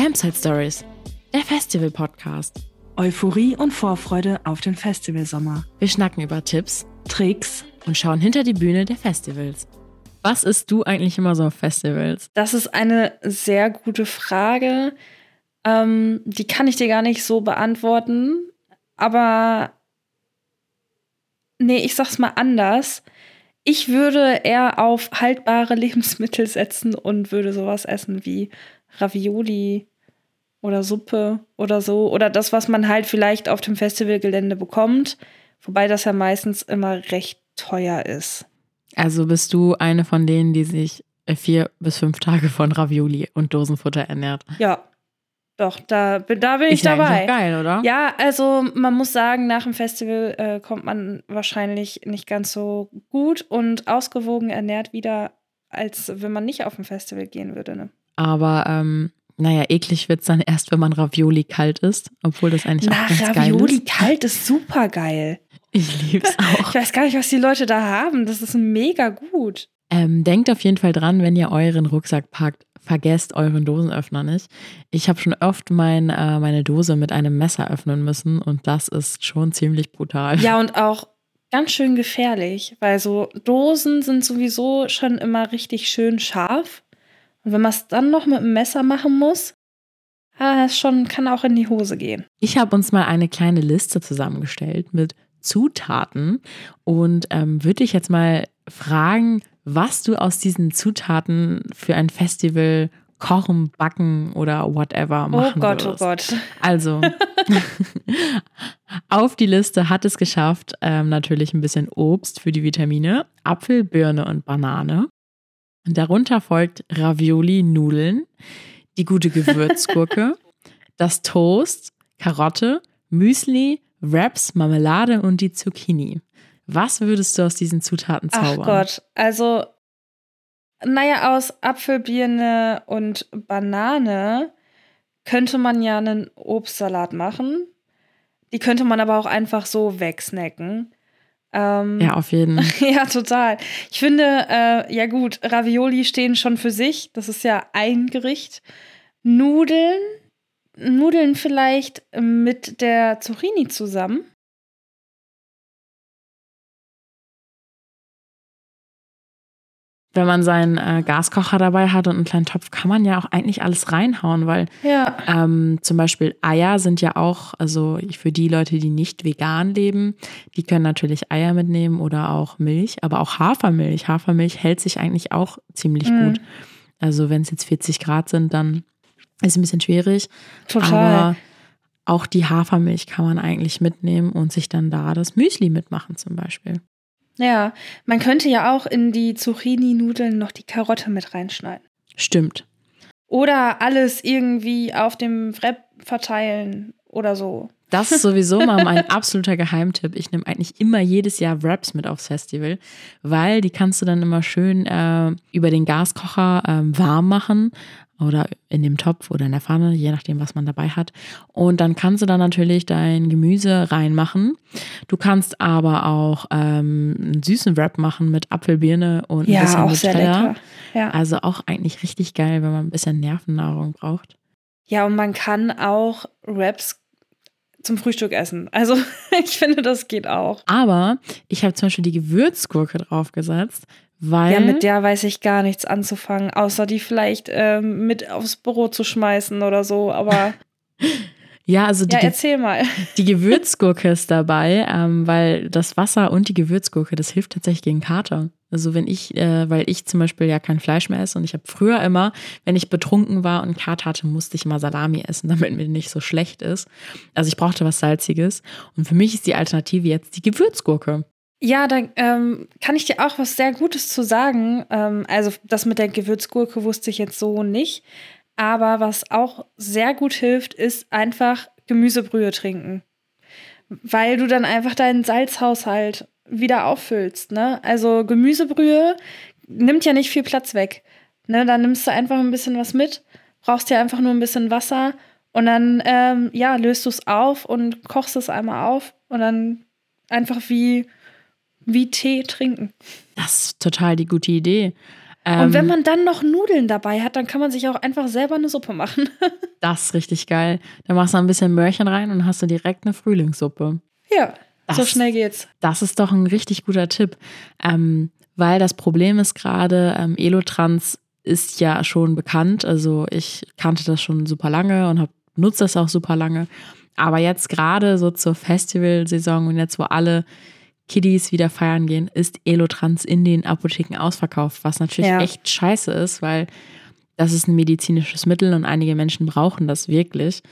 Campsite Stories, der Festival-Podcast. Euphorie und Vorfreude auf den Festivalsommer. Wir schnacken über Tipps Tricks und schauen hinter die Bühne der Festivals. Was isst du eigentlich immer so auf Festivals? Das ist eine sehr gute Frage. Ähm, die kann ich dir gar nicht so beantworten. Aber nee, ich sag's mal anders. Ich würde eher auf haltbare Lebensmittel setzen und würde sowas essen wie Ravioli oder Suppe oder so. Oder das, was man halt vielleicht auf dem Festivalgelände bekommt. Wobei das ja meistens immer recht teuer ist. Also bist du eine von denen, die sich vier bis fünf Tage von Ravioli und Dosenfutter ernährt? Ja. Doch, da, da bin ich eigentlich dabei. geil, oder? Ja, also man muss sagen, nach dem Festival äh, kommt man wahrscheinlich nicht ganz so gut und ausgewogen ernährt wieder, als wenn man nicht auf ein Festival gehen würde. Ne? Aber ähm, naja, eklig wird es dann erst, wenn man Ravioli kalt isst, obwohl das eigentlich auch Na, ganz Ravioli geil ist. kalt ist super geil. Ich lieb's auch. Ich weiß gar nicht, was die Leute da haben. Das ist mega gut. Ähm, denkt auf jeden Fall dran, wenn ihr euren Rucksack packt, vergesst euren Dosenöffner nicht. Ich habe schon oft mein, äh, meine Dose mit einem Messer öffnen müssen und das ist schon ziemlich brutal. Ja, und auch ganz schön gefährlich, weil so Dosen sind sowieso schon immer richtig schön scharf. Und wenn man es dann noch mit dem Messer machen muss, ah, schon, kann auch in die Hose gehen. Ich habe uns mal eine kleine Liste zusammengestellt mit Zutaten und ähm, würde dich jetzt mal fragen, was du aus diesen Zutaten für ein Festival kochen, backen oder whatever Oh machen Gott, würdest. oh Gott. Also, auf die Liste hat es geschafft, ähm, natürlich ein bisschen Obst für die Vitamine, Apfel, Birne und Banane. Und darunter folgt Ravioli, Nudeln, die gute Gewürzgurke, das Toast, Karotte, Müsli, Wraps, Marmelade und die Zucchini. Was würdest du aus diesen Zutaten Ach zaubern? Gott, also, naja, aus Apfel, Birne und Banane könnte man ja einen Obstsalat machen. Die könnte man aber auch einfach so wegsnacken. Ähm, Ja, auf jeden. Ja, total. Ich finde, äh, ja gut, Ravioli stehen schon für sich. Das ist ja ein Gericht. Nudeln, Nudeln vielleicht mit der Zucchini zusammen. Wenn man seinen äh, Gaskocher dabei hat und einen kleinen Topf, kann man ja auch eigentlich alles reinhauen, weil Ja. Ähm, zum Beispiel Eier sind ja auch, also für die Leute, die nicht vegan leben, die können natürlich Eier mitnehmen oder auch Milch, aber auch Hafermilch. Hafermilch hält sich eigentlich auch ziemlich Mhm. gut. Also wenn es jetzt 40 Grad sind, dann ist es ein bisschen schwierig. Total. Aber auch die Hafermilch kann man eigentlich mitnehmen und sich dann da das Müsli mitmachen zum Beispiel. Ja, man könnte ja auch in die Zucchini-Nudeln noch die Karotte mit reinschneiden. Stimmt. Oder alles irgendwie auf dem Wrap verteilen oder so. Das ist sowieso mal mein absoluter Geheimtipp. Ich nehme eigentlich immer jedes Jahr Wraps mit aufs Festival, weil die kannst du dann immer schön äh, über den Gaskocher ähm, warm machen oder in dem Topf oder in der Pfanne, je nachdem, was man dabei hat. Und dann kannst du da natürlich dein Gemüse reinmachen. Du kannst aber auch ähm, einen süßen Wrap machen mit Apfelbirne und ein Ja, bisschen auch sehr Nutella. lecker. Ja. Also auch eigentlich richtig geil, wenn man ein bisschen Nervennahrung braucht. ja, und man kann auch Wraps zum Frühstück essen. Also ich finde, das geht auch. Aber ich habe zum Beispiel die Gewürzgurke draufgesetzt, weil Ja, mit der weiß ich gar nichts anzufangen, außer die vielleicht ähm, mit aufs Büro zu schmeißen oder so. Aber ja, also die, ja, erzähl mal. die Gewürzgurke ist dabei, ähm, weil das Wasser und die Gewürzgurke, das hilft tatsächlich gegen Kater. Also wenn ich, äh, weil ich zum Beispiel ja kein Fleisch mehr esse und ich habe früher immer, wenn ich betrunken war und Kater hatte, musste ich immer Salami essen, damit mir nicht so schlecht ist. Also ich brauchte was Salziges und für mich ist die Alternative jetzt die Gewürzgurke. Ja, da ähm, kann ich dir auch was sehr Gutes zu sagen. Ähm, also das mit der Gewürzgurke wusste ich jetzt so nicht. Aber was auch sehr gut hilft, ist einfach Gemüsebrühe trinken. Weil du dann einfach deinen Salzhaushalt wieder auffüllst. Ne? Also Gemüsebrühe nimmt ja nicht viel Platz weg. Ne? Dann nimmst du einfach ein bisschen was mit, brauchst ja einfach nur ein bisschen Wasser und dann ähm, ja, löst du es auf und kochst es einmal auf und dann einfach wie, wie Tee trinken. Das ist total die gute Idee. Ähm, und wenn man dann noch Nudeln dabei hat, dann kann man sich auch einfach selber eine Suppe machen. das ist richtig geil. Da machst du ein bisschen Möhrchen rein und hast du direkt eine Frühlingssuppe. Ja, das, so schnell geht's. Das ist doch ein richtig guter Tipp. Ähm, weil das Problem ist gerade, ähm, Elotrans ist ja schon bekannt. Also ich kannte das schon super lange und nutze das auch super lange. Aber jetzt gerade so zur Festivalsaison und jetzt, wo alle Kiddies wieder feiern gehen, ist Elotrans in den Apotheken ausverkauft, was natürlich ja. echt scheiße ist, weil das ist ein medizinisches Mittel und einige Menschen brauchen das wirklich.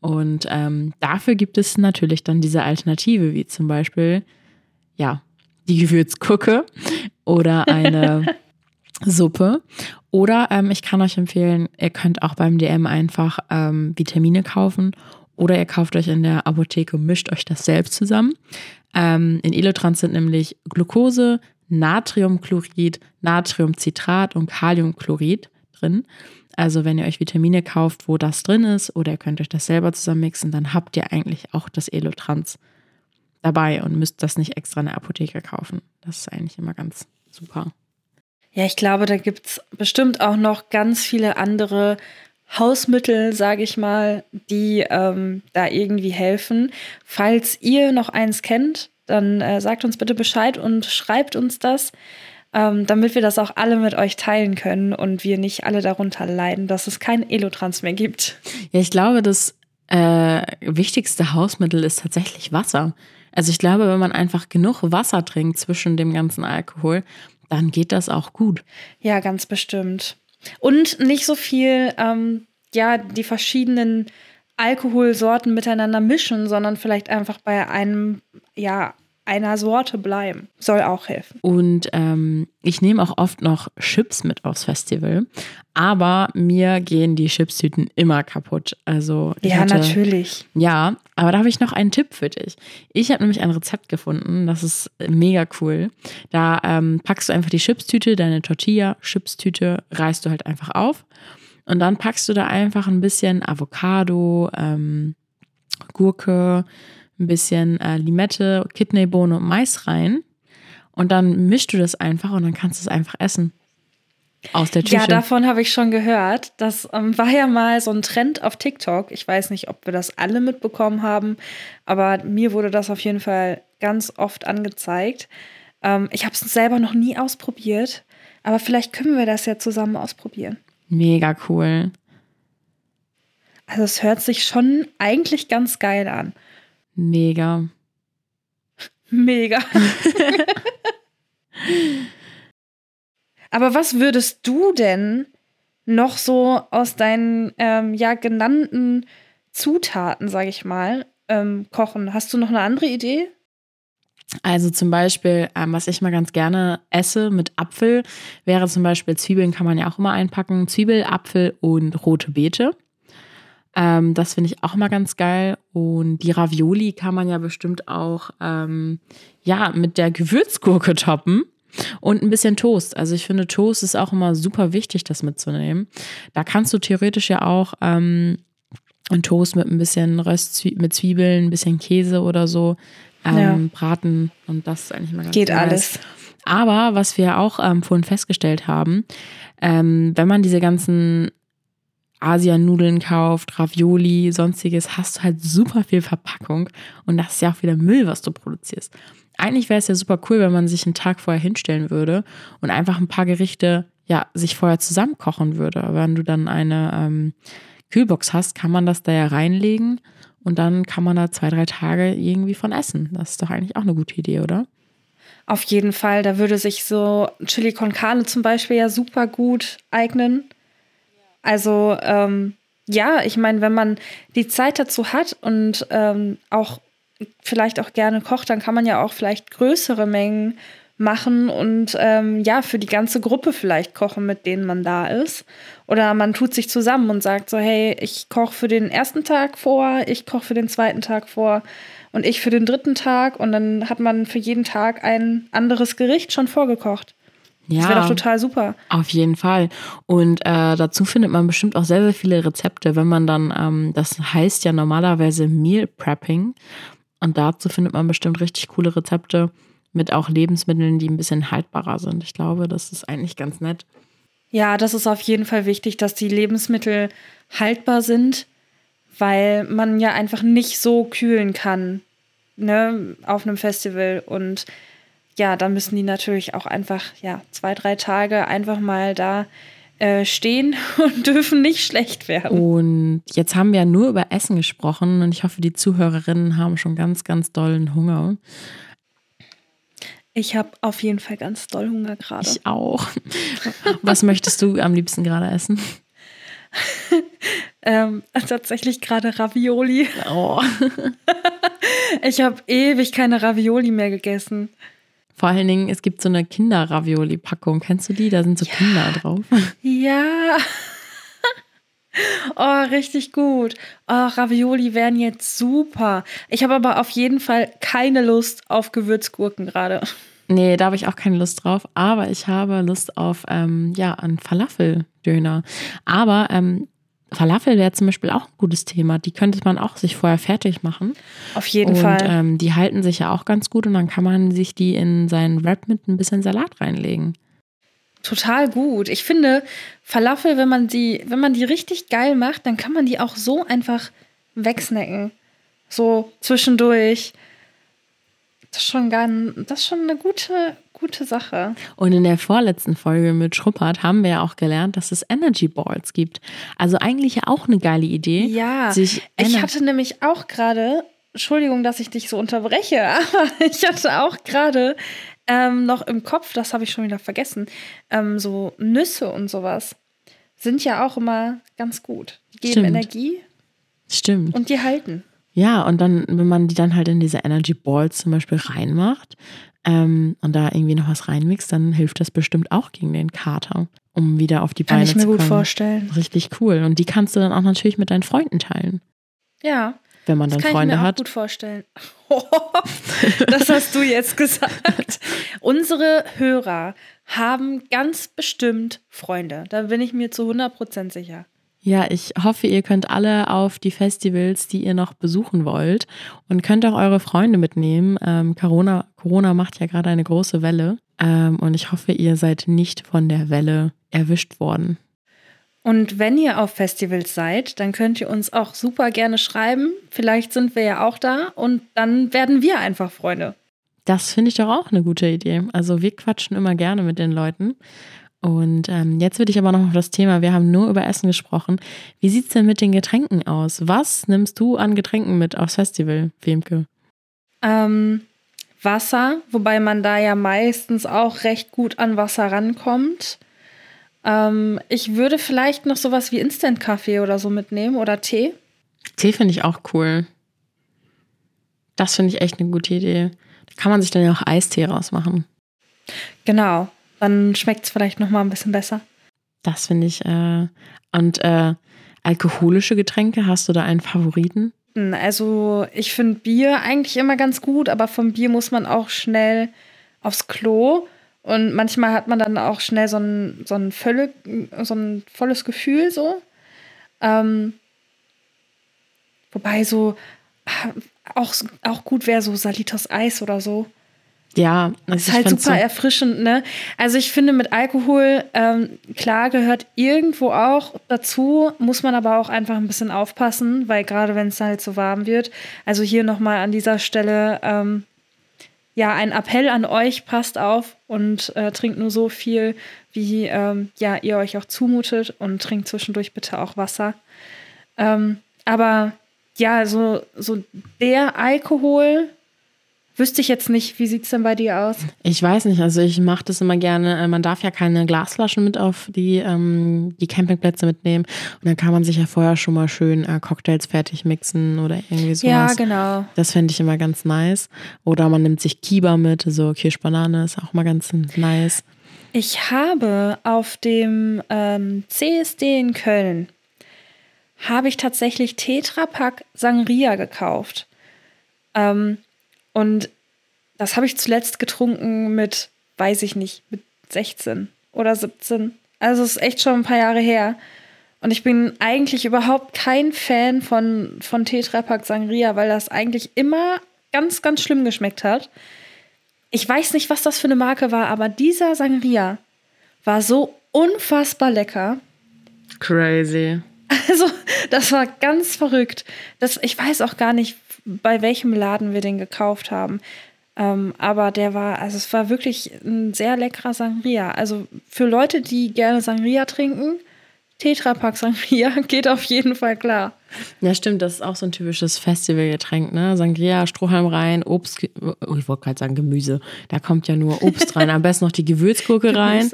Und ähm, dafür gibt es natürlich dann diese Alternative, wie zum Beispiel, ja, die Gewürzgucke oder eine Suppe. Oder ähm, ich kann euch empfehlen, ihr könnt auch beim DM einfach ähm, Vitamine kaufen oder ihr kauft euch in der Apotheke, mischt euch das selbst zusammen. Ähm, in Elotrans sind nämlich Glucose, Natriumchlorid, Natriumcitrat und Kaliumchlorid drin. Also wenn ihr euch Vitamine kauft, wo das drin ist, oder ihr könnt euch das selber zusammenmixen, dann habt ihr eigentlich auch das Elotrans dabei und müsst das nicht extra in der Apotheke kaufen. Das ist eigentlich immer ganz super. Ja, ich glaube, da gibt es bestimmt auch noch ganz viele andere Hausmittel, sage ich mal, die ähm, da irgendwie helfen. Falls ihr noch eins kennt, dann äh, sagt uns bitte Bescheid und schreibt uns das, ähm, damit wir das auch alle mit euch teilen können und wir nicht alle darunter leiden, dass es kein Elotrans mehr gibt. Ja, ich glaube, das äh, wichtigste Hausmittel ist tatsächlich Wasser. Also ich glaube, wenn man einfach genug Wasser trinkt zwischen dem ganzen Alkohol, dann geht das auch gut. Ja, ganz bestimmt. Und nicht so viel, ähm, ja, die verschiedenen Alkoholsorten miteinander mischen, sondern vielleicht einfach bei einem, ja, einer Sorte bleiben. Soll auch helfen. Und ähm, ich nehme auch oft noch Chips mit aufs Festival. Aber mir gehen die Chipstüten immer kaputt. Also ja, hatte, natürlich. Ja, aber da habe ich noch einen Tipp für dich. Ich habe nämlich ein Rezept gefunden, das ist mega cool. Da ähm, packst du einfach die Chipstüte, deine Tortilla-Chipstüte, reißt du halt einfach auf. Und dann packst du da einfach ein bisschen Avocado, ähm, Gurke, ein bisschen äh, Limette, Kidneybohne und Mais rein. Und dann mischst du das einfach und dann kannst du es einfach essen. Aus der Tüte. Ja, davon habe ich schon gehört. Das ähm, war ja mal so ein Trend auf TikTok. Ich weiß nicht, ob wir das alle mitbekommen haben, aber mir wurde das auf jeden Fall ganz oft angezeigt. Ähm, ich habe es selber noch nie ausprobiert, aber vielleicht können wir das ja zusammen ausprobieren. Mega cool. Also es hört sich schon eigentlich ganz geil an. Mega. Mega. Aber was würdest du denn noch so aus deinen ähm, ja genannten Zutaten, sage ich mal, ähm, kochen? Hast du noch eine andere Idee? Also zum Beispiel, ähm, was ich mal ganz gerne esse mit Apfel, wäre zum Beispiel Zwiebeln kann man ja auch immer einpacken. Zwiebel, Apfel und rote Beete. Ähm, das finde ich auch mal ganz geil. Und die Ravioli kann man ja bestimmt auch ähm, ja, mit der Gewürzgurke toppen. Und ein bisschen Toast. Also ich finde, Toast ist auch immer super wichtig, das mitzunehmen. Da kannst du theoretisch ja auch ähm, einen Toast mit ein bisschen Röst mit Zwiebeln, ein bisschen Käse oder so ähm, ja. braten. Und das ist eigentlich mal ganz Geht nice. alles. Aber was wir auch ähm, vorhin festgestellt haben, ähm, wenn man diese ganzen Asianudeln kauft, Ravioli, sonstiges, hast du halt super viel Verpackung und das ist ja auch wieder Müll, was du produzierst. Eigentlich wäre es ja super cool, wenn man sich einen Tag vorher hinstellen würde und einfach ein paar Gerichte ja sich vorher zusammenkochen würde. Aber wenn du dann eine ähm, Kühlbox hast, kann man das da ja reinlegen und dann kann man da zwei, drei Tage irgendwie von essen. Das ist doch eigentlich auch eine gute Idee, oder? Auf jeden Fall. Da würde sich so Chili con Carne zum Beispiel ja super gut eignen. Also ähm, ja, ich meine, wenn man die Zeit dazu hat und ähm, auch vielleicht auch gerne kocht, dann kann man ja auch vielleicht größere Mengen machen und ähm, ja, für die ganze Gruppe vielleicht kochen, mit denen man da ist. Oder man tut sich zusammen und sagt so, hey, ich koche für den ersten Tag vor, ich koche für den zweiten Tag vor und ich für den dritten Tag und dann hat man für jeden Tag ein anderes Gericht schon vorgekocht. Ja, das wäre doch total super. Auf jeden Fall. Und äh, dazu findet man bestimmt auch sehr, sehr viele Rezepte, wenn man dann, ähm, das heißt ja normalerweise Meal Prepping. Und dazu findet man bestimmt richtig coole Rezepte mit auch Lebensmitteln, die ein bisschen haltbarer sind. Ich glaube, das ist eigentlich ganz nett. Ja, das ist auf jeden Fall wichtig, dass die Lebensmittel haltbar sind, weil man ja einfach nicht so kühlen kann ne, auf einem Festival. Und ja, da müssen die natürlich auch einfach, ja, zwei, drei Tage einfach mal da äh, stehen und dürfen nicht schlecht werden. Und jetzt haben wir ja nur über Essen gesprochen und ich hoffe, die Zuhörerinnen haben schon ganz, ganz dollen Hunger. Ich habe auf jeden Fall ganz doll Hunger gerade. Ich auch. Was möchtest du am liebsten gerade essen? ähm, tatsächlich gerade Ravioli. Oh. ich habe ewig keine Ravioli mehr gegessen. Vor allen Dingen, es gibt so eine Kinder-Ravioli-Packung. Kennst du die? Da sind so ja. Kinder drauf. Ja. Oh, richtig gut. Oh, Ravioli wären jetzt super. Ich habe aber auf jeden Fall keine Lust auf Gewürzgurken gerade. Nee, da habe ich auch keine Lust drauf. Aber ich habe Lust auf, ähm, ja, einen Falafel-Döner. Aber ähm, Falafel wäre zum Beispiel auch ein gutes Thema. Die könnte man auch sich vorher fertig machen. Auf jeden und, Fall. Ähm, die halten sich ja auch ganz gut und dann kann man sich die in seinen Wrap mit ein bisschen Salat reinlegen. Total gut. Ich finde, Falafel, wenn man die, wenn man die richtig geil macht, dann kann man die auch so einfach wegsnacken. So zwischendurch. Das ist schon, ganz, das ist schon eine gute, gute Sache. Und in der vorletzten Folge mit Schruppert haben wir ja auch gelernt, dass es Energy Balls gibt. Also eigentlich ja auch eine geile Idee. Ja, ich hatte nämlich auch gerade, Entschuldigung, dass ich dich so unterbreche, aber ich hatte auch gerade ähm, noch im Kopf, das habe ich schon wieder vergessen, ähm, so Nüsse und sowas sind ja auch immer ganz gut. Die geben Stimmt. Energie. Stimmt. Und die halten. Ja, und dann, wenn man die dann halt in diese Energy Balls zum Beispiel reinmacht ähm, und da irgendwie noch was reinmixt, dann hilft das bestimmt auch gegen den Kater, um wieder auf die Beine zu kommen. Kann ich mir gut vorstellen. Richtig cool. Und die kannst du dann auch natürlich mit deinen Freunden teilen. Ja. Wenn man dann das Freunde kann ich mir hat. Auch gut vorstellen. das hast du jetzt gesagt. Unsere Hörer haben ganz bestimmt Freunde. Da bin ich mir zu 100% sicher. Ja, ich hoffe, ihr könnt alle auf die Festivals, die ihr noch besuchen wollt und könnt auch eure Freunde mitnehmen. Ähm, Corona, Corona macht ja gerade eine große Welle ähm, und ich hoffe, ihr seid nicht von der Welle erwischt worden. Und wenn ihr auf Festivals seid, dann könnt ihr uns auch super gerne schreiben. Vielleicht sind wir ja auch da und dann werden wir einfach Freunde. Das finde ich doch auch eine gute Idee. Also wir quatschen immer gerne mit den Leuten. Und ähm, jetzt würde ich aber noch auf das Thema, wir haben nur über Essen gesprochen. Wie sieht es denn mit den Getränken aus? Was nimmst du an Getränken mit aufs Festival, Wemke? Ähm, Wasser, wobei man da ja meistens auch recht gut an Wasser rankommt. Ähm, ich würde vielleicht noch sowas wie Instant-Kaffee oder so mitnehmen oder Tee. Tee finde ich auch cool. Das finde ich echt eine gute Idee. Da kann man sich dann ja auch Eistee rausmachen. Genau. Dann schmeckt es vielleicht noch mal ein bisschen besser. Das finde ich. Äh, und äh, alkoholische Getränke, hast du da einen Favoriten? Hm, also ich finde Bier eigentlich immer ganz gut, aber vom Bier muss man auch schnell aufs Klo. Und manchmal hat man dann auch schnell so ein, so ein, völlig, so ein volles Gefühl so. Ähm, wobei so ah, auch, auch gut wäre so Salitos Eis oder so. Ja, das ist halt super so erfrischend, ne? Also ich finde mit Alkohol, ähm, klar gehört irgendwo auch dazu, muss man aber auch einfach ein bisschen aufpassen, weil gerade wenn es halt so warm wird, also hier nochmal an dieser Stelle, ähm, ja, ein Appell an euch, passt auf und äh, trinkt nur so viel, wie ähm, ja, ihr euch auch zumutet und trinkt zwischendurch bitte auch Wasser. Ähm, aber ja, so, so der Alkohol, Wüsste ich jetzt nicht, wie sieht es denn bei dir aus? Ich weiß nicht, also ich mache das immer gerne. Äh, man darf ja keine Glasflaschen mit auf die, ähm, die Campingplätze mitnehmen. Und dann kann man sich ja vorher schon mal schön äh, Cocktails fertig mixen oder irgendwie sowas. Ja, genau. Das fände ich immer ganz nice. Oder man nimmt sich Kiba mit, so Kirschbanane ist auch mal ganz nice. Ich habe auf dem ähm, CSD in Köln habe ich tatsächlich Tetrapack Sangria gekauft. Ähm, und das habe ich zuletzt getrunken mit, weiß ich nicht, mit 16 oder 17. Also es ist echt schon ein paar Jahre her. Und ich bin eigentlich überhaupt kein Fan von, von Tetrapack Sangria, weil das eigentlich immer ganz, ganz schlimm geschmeckt hat. Ich weiß nicht, was das für eine Marke war, aber dieser Sangria war so unfassbar lecker. Crazy. Also, das war ganz verrückt. Das, ich weiß auch gar nicht, bei welchem Laden wir den gekauft haben. Ähm, aber der war, also es war wirklich ein sehr leckerer Sangria. Also für Leute, die gerne Sangria trinken, Tetrapack Sangria geht auf jeden Fall klar. Ja, stimmt, das ist auch so ein typisches Festivalgetränk, ne? Sangria, Strohhalm rein, Obst, oh, ich wollte gerade sagen Gemüse. Da kommt ja nur Obst rein, am besten noch die Gewürzgurke rein.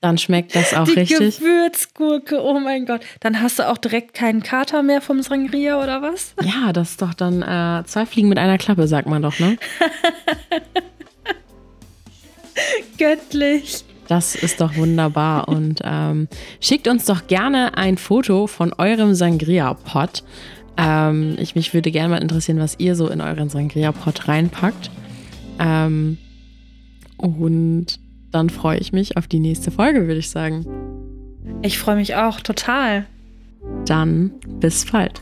Dann schmeckt das auch die richtig. Die Gewürzgurke, oh mein Gott. Dann hast du auch direkt keinen Kater mehr vom Sangria oder was? Ja, das ist doch dann äh, zwei Fliegen mit einer Klappe, sagt man doch, ne? Göttlich. Das ist doch wunderbar. Und ähm, schickt uns doch gerne ein Foto von eurem Sangria-Pot. Ähm, ich mich würde gerne mal interessieren, was ihr so in euren Sangria-Pot reinpackt. Ähm, und dann freue ich mich auf die nächste Folge, würde ich sagen. Ich freue mich auch total. Dann bis bald.